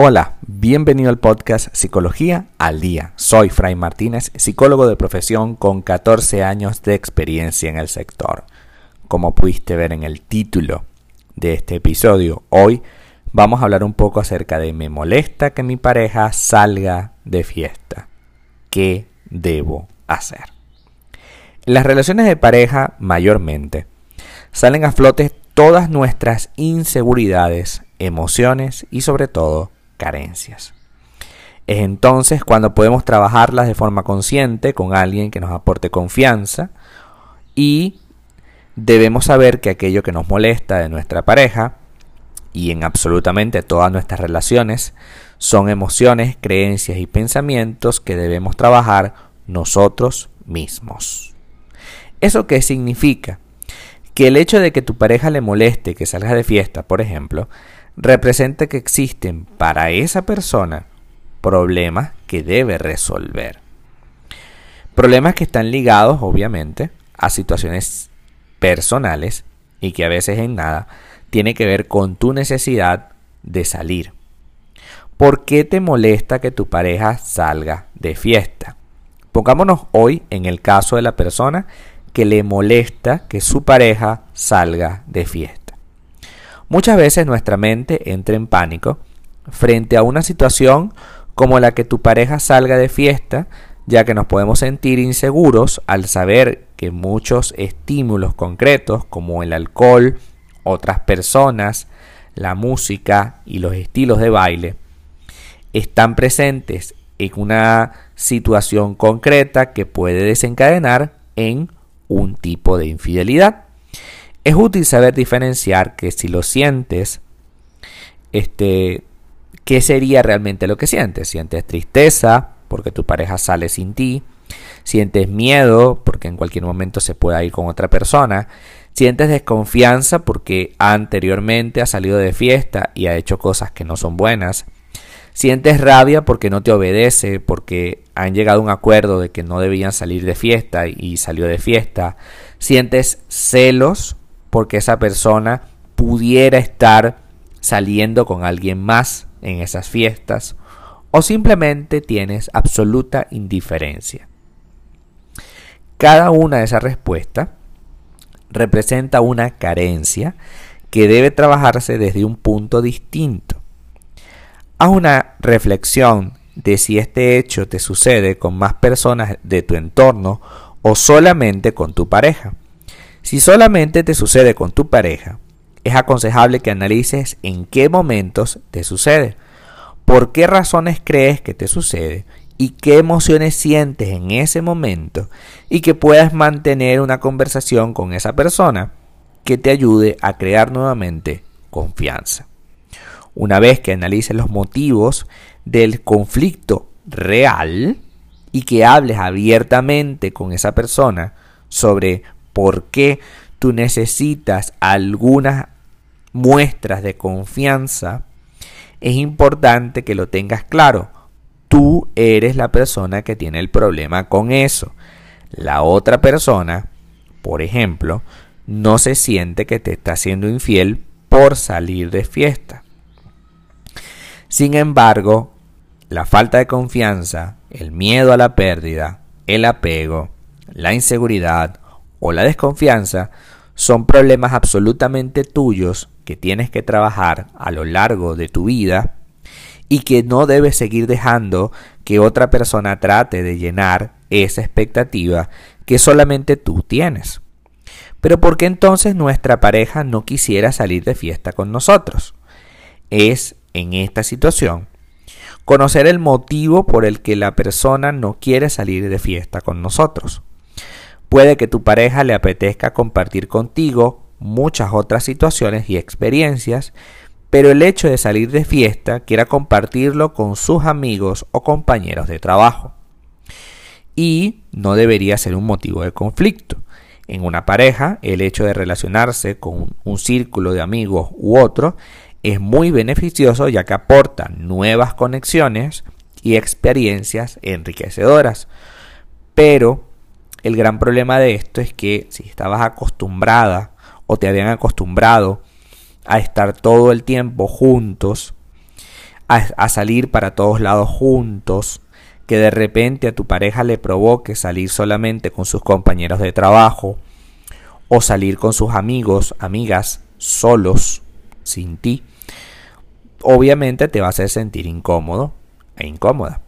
Hola, bienvenido al podcast Psicología al Día. Soy Fray Martínez, psicólogo de profesión con 14 años de experiencia en el sector. Como pudiste ver en el título de este episodio, hoy vamos a hablar un poco acerca de me molesta que mi pareja salga de fiesta. ¿Qué debo hacer? En las relaciones de pareja, mayormente, salen a flote todas nuestras inseguridades, emociones y sobre todo carencias. Es entonces cuando podemos trabajarlas de forma consciente con alguien que nos aporte confianza y debemos saber que aquello que nos molesta de nuestra pareja y en absolutamente todas nuestras relaciones son emociones, creencias y pensamientos que debemos trabajar nosotros mismos. ¿Eso qué significa? Que el hecho de que tu pareja le moleste que salgas de fiesta, por ejemplo, representa que existen para esa persona problemas que debe resolver. Problemas que están ligados, obviamente, a situaciones personales y que a veces en nada tiene que ver con tu necesidad de salir. ¿Por qué te molesta que tu pareja salga de fiesta? Pongámonos hoy en el caso de la persona que le molesta que su pareja salga de fiesta. Muchas veces nuestra mente entra en pánico frente a una situación como la que tu pareja salga de fiesta, ya que nos podemos sentir inseguros al saber que muchos estímulos concretos como el alcohol, otras personas, la música y los estilos de baile están presentes en una situación concreta que puede desencadenar en un tipo de infidelidad. Es útil saber diferenciar que si lo sientes, este, ¿qué sería realmente lo que sientes? ¿Sientes tristeza porque tu pareja sale sin ti? ¿Sientes miedo porque en cualquier momento se pueda ir con otra persona? ¿Sientes desconfianza porque anteriormente ha salido de fiesta y ha hecho cosas que no son buenas? ¿Sientes rabia porque no te obedece, porque han llegado a un acuerdo de que no debían salir de fiesta y salió de fiesta? ¿Sientes celos porque esa persona pudiera estar saliendo con alguien más en esas fiestas o simplemente tienes absoluta indiferencia. Cada una de esas respuestas representa una carencia que debe trabajarse desde un punto distinto. Haz una reflexión de si este hecho te sucede con más personas de tu entorno o solamente con tu pareja. Si solamente te sucede con tu pareja, es aconsejable que analices en qué momentos te sucede, por qué razones crees que te sucede y qué emociones sientes en ese momento y que puedas mantener una conversación con esa persona que te ayude a crear nuevamente confianza. Una vez que analices los motivos del conflicto real y que hables abiertamente con esa persona sobre por qué tú necesitas algunas muestras de confianza, es importante que lo tengas claro. Tú eres la persona que tiene el problema con eso. La otra persona, por ejemplo, no se siente que te está siendo infiel por salir de fiesta. Sin embargo, la falta de confianza, el miedo a la pérdida, el apego, la inseguridad o la desconfianza son problemas absolutamente tuyos que tienes que trabajar a lo largo de tu vida y que no debes seguir dejando que otra persona trate de llenar esa expectativa que solamente tú tienes. Pero ¿por qué entonces nuestra pareja no quisiera salir de fiesta con nosotros? Es en esta situación conocer el motivo por el que la persona no quiere salir de fiesta con nosotros. Puede que tu pareja le apetezca compartir contigo muchas otras situaciones y experiencias, pero el hecho de salir de fiesta quiera compartirlo con sus amigos o compañeros de trabajo. Y no debería ser un motivo de conflicto. En una pareja, el hecho de relacionarse con un círculo de amigos u otro es muy beneficioso ya que aporta nuevas conexiones y experiencias enriquecedoras. Pero el gran problema de esto es que si estabas acostumbrada o te habían acostumbrado a estar todo el tiempo juntos, a, salir para todos lados juntos, que de repente a tu pareja le provoque salir solamente con sus compañeros de trabajo o salir con sus amigos, amigas, solos, sin ti, obviamente te va a hacer sentir incómodo e incómoda.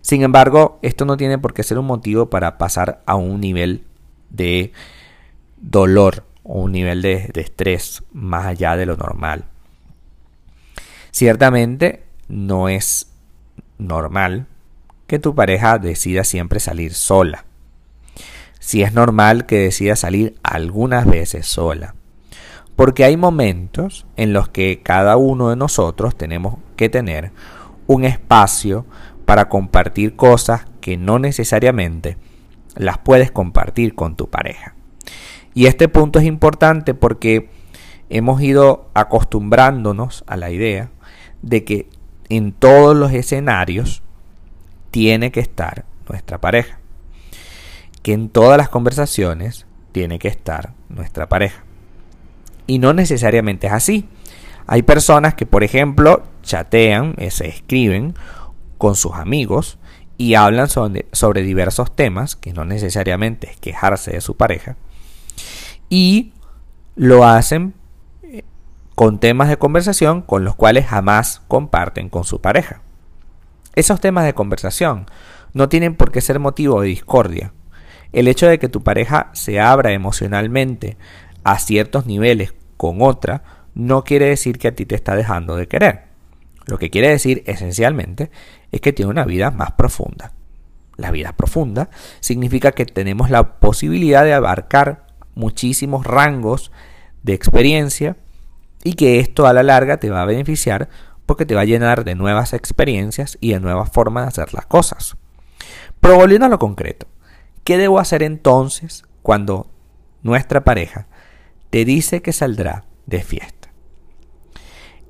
Sin embargo, esto no tiene por qué ser un motivo para pasar a un nivel de dolor o un nivel de, de estrés más allá de lo normal. Ciertamente no es normal que tu pareja decida siempre salir sola. Si es normal que decida salir algunas veces sola. Porque hay momentos en los que cada uno de nosotros tenemos que tener un espacio para compartir cosas que no necesariamente las puedes compartir con tu pareja. Y este punto es importante porque hemos ido acostumbrándonos a la idea de que en todos los escenarios tiene que estar nuestra pareja. Que en todas las conversaciones tiene que estar nuestra pareja. Y no necesariamente es así. Hay personas que, por ejemplo, chatean, eh, se escriben con sus amigos y hablan sobre, diversos temas, que no necesariamente es quejarse de su pareja, y lo hacen con temas de conversación con los cuales jamás comparten con su pareja. Esos temas de conversación no tienen por qué ser motivo de discordia. El hecho de que tu pareja se abra emocionalmente a ciertos niveles con otra no quiere decir que a ti te está dejando de querer. Lo que quiere decir esencialmente es que tiene una vida más profunda. La vida profunda significa que tenemos la posibilidad de abarcar muchísimos rangos de experiencia y que esto a la larga te va a beneficiar porque te va a llenar de nuevas experiencias y de nuevas formas de hacer las cosas. Pero volviendo a lo concreto, ¿qué debo hacer entonces cuando nuestra pareja te dice que saldrá de fiesta?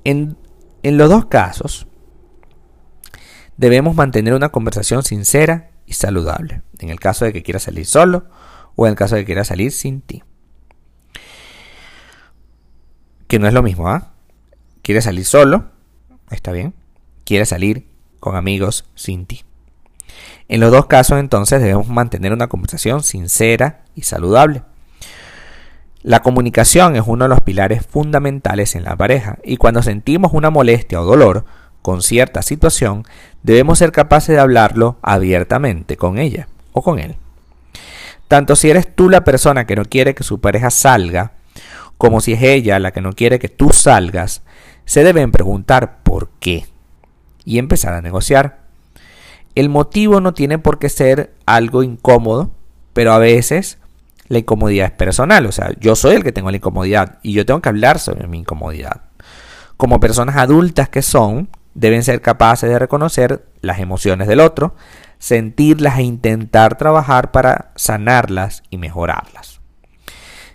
En, en los dos casos, debemos mantener una conversación sincera y saludable, en el caso de que quiera salir solo o en el caso de que quiera salir sin ti que no es lo mismo, ¿ah? Quiere salir solo, está bien. Quiere salir con amigos sin ti. En los dos casos entonces debemos mantener una conversación sincera y saludable. La comunicación es uno de los pilares fundamentales en la pareja y cuando sentimos una molestia o dolor con cierta situación, debemos ser capaces de hablarlo abiertamente con ella o con él. Tanto si eres tú la persona que no quiere que su pareja salga, como si es ella la que no quiere que tú salgas, se deben preguntar por qué y empezar a negociar. El motivo no tiene por qué ser algo incómodo, pero a veces la incomodidad es personal, o sea, yo soy el que tengo la incomodidad y yo tengo que hablar sobre mi incomodidad. Como personas adultas que son, deben ser capaces de reconocer las emociones del otro, sentirlas e intentar trabajar para sanarlas y mejorarlas.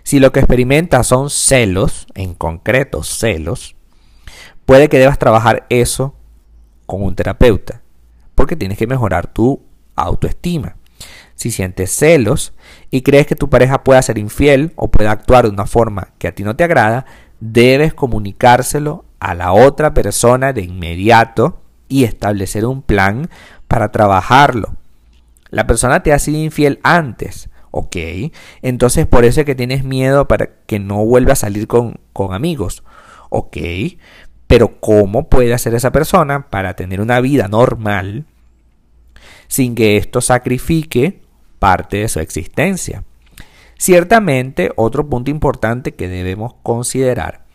Si lo que experimentas son celos, en concreto celos, puede que debas trabajar eso con un terapeuta, porque tienes que mejorar tu autoestima. Si sientes celos y crees que tu pareja pueda ser infiel o pueda actuar de una forma que a ti no te agrada, debes comunicárselo a la otra persona de inmediato y establecer un plan para trabajarlo. La persona te ha sido infiel antes, Ok, entonces por eso es que tienes miedo para que no vuelva a salir con, con amigos. Ok, pero ¿cómo puede hacer esa persona para tener una vida normal sin que esto sacrifique parte de su existencia? Ciertamente, otro punto importante que debemos considerar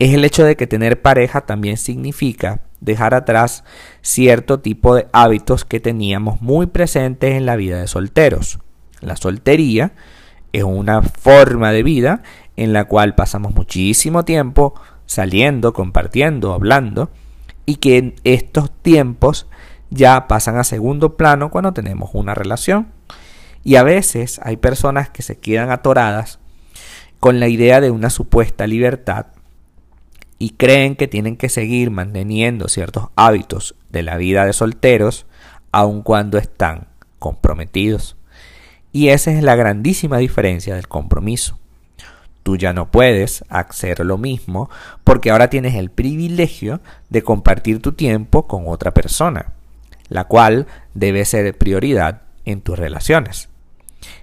es el hecho de que tener pareja también significa dejar atrás cierto tipo de hábitos que teníamos muy presentes en la vida de solteros. La soltería es una forma de vida en la cual pasamos muchísimo tiempo saliendo, compartiendo, hablando, y que en estos tiempos ya pasan a segundo plano cuando tenemos una relación. Y a veces hay personas que se quedan atoradas con la idea de una supuesta libertad y creen que tienen que seguir manteniendo ciertos hábitos de la vida de solteros aun cuando están comprometidos. Y esa es la grandísima diferencia del compromiso. tú ya no puedes hacer lo mismo porque ahora tienes el privilegio de compartir tu tiempo con otra persona, la cual debe ser prioridad en tus relaciones.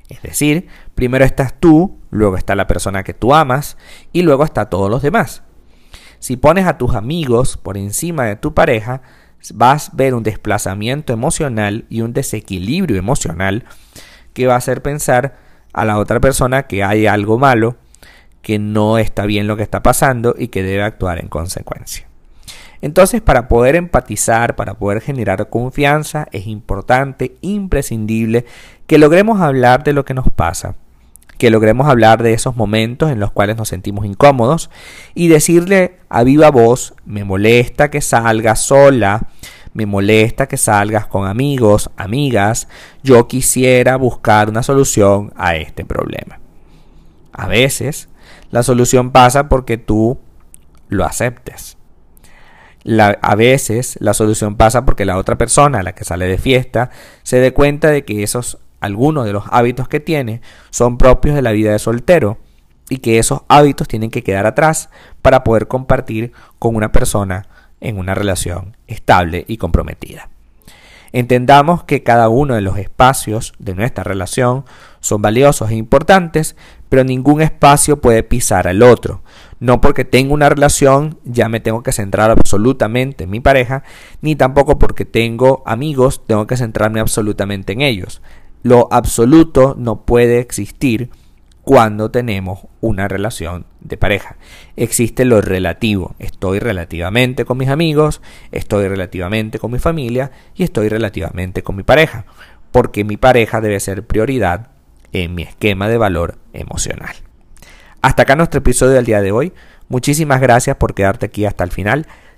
Es decir, primero estás tú, luego está la persona que tú amas y luego está todos los demás. Si pones a tus amigos por encima de tu pareja, vas a ver un desplazamiento emocional y un desequilibrio emocional que va a hacer pensar a la otra persona que hay algo malo, que no está bien lo que está pasando y que debe actuar en consecuencia. Entonces, para poder empatizar, para poder generar confianza, es importante, imprescindible, que logremos hablar de lo que nos pasa, que logremos hablar de esos momentos en los cuales nos sentimos incómodos y decirle a viva voz, me molesta que salgas sola, me molesta que salgas con amigos, amigas, yo quisiera buscar una solución a este problema. A veces, la solución pasa porque tú lo aceptes a veces la solución pasa porque la otra persona, la que sale de fiesta, se dé cuenta de que esos algunos de los hábitos que tiene son propios de la vida de soltero y que esos hábitos tienen que quedar atrás para poder compartir con una persona en una relación estable y comprometida. Entendamos que cada uno de los espacios de nuestra relación son valiosos e importantes, pero ningún espacio puede pisar al otro. No porque tengo una relación ya me tengo que centrar absolutamente en mi pareja, ni tampoco porque tengo amigos tengo que centrarme absolutamente en ellos. Lo absoluto no puede existir cuando tenemos una relación de pareja. Existe lo relativo. Estoy relativamente con mis amigos, estoy relativamente con mi familia y estoy relativamente con mi pareja. Porque mi pareja debe ser prioridad en mi esquema de valor emocional. Hasta acá nuestro episodio del día de hoy. Muchísimas gracias por quedarte aquí hasta el final.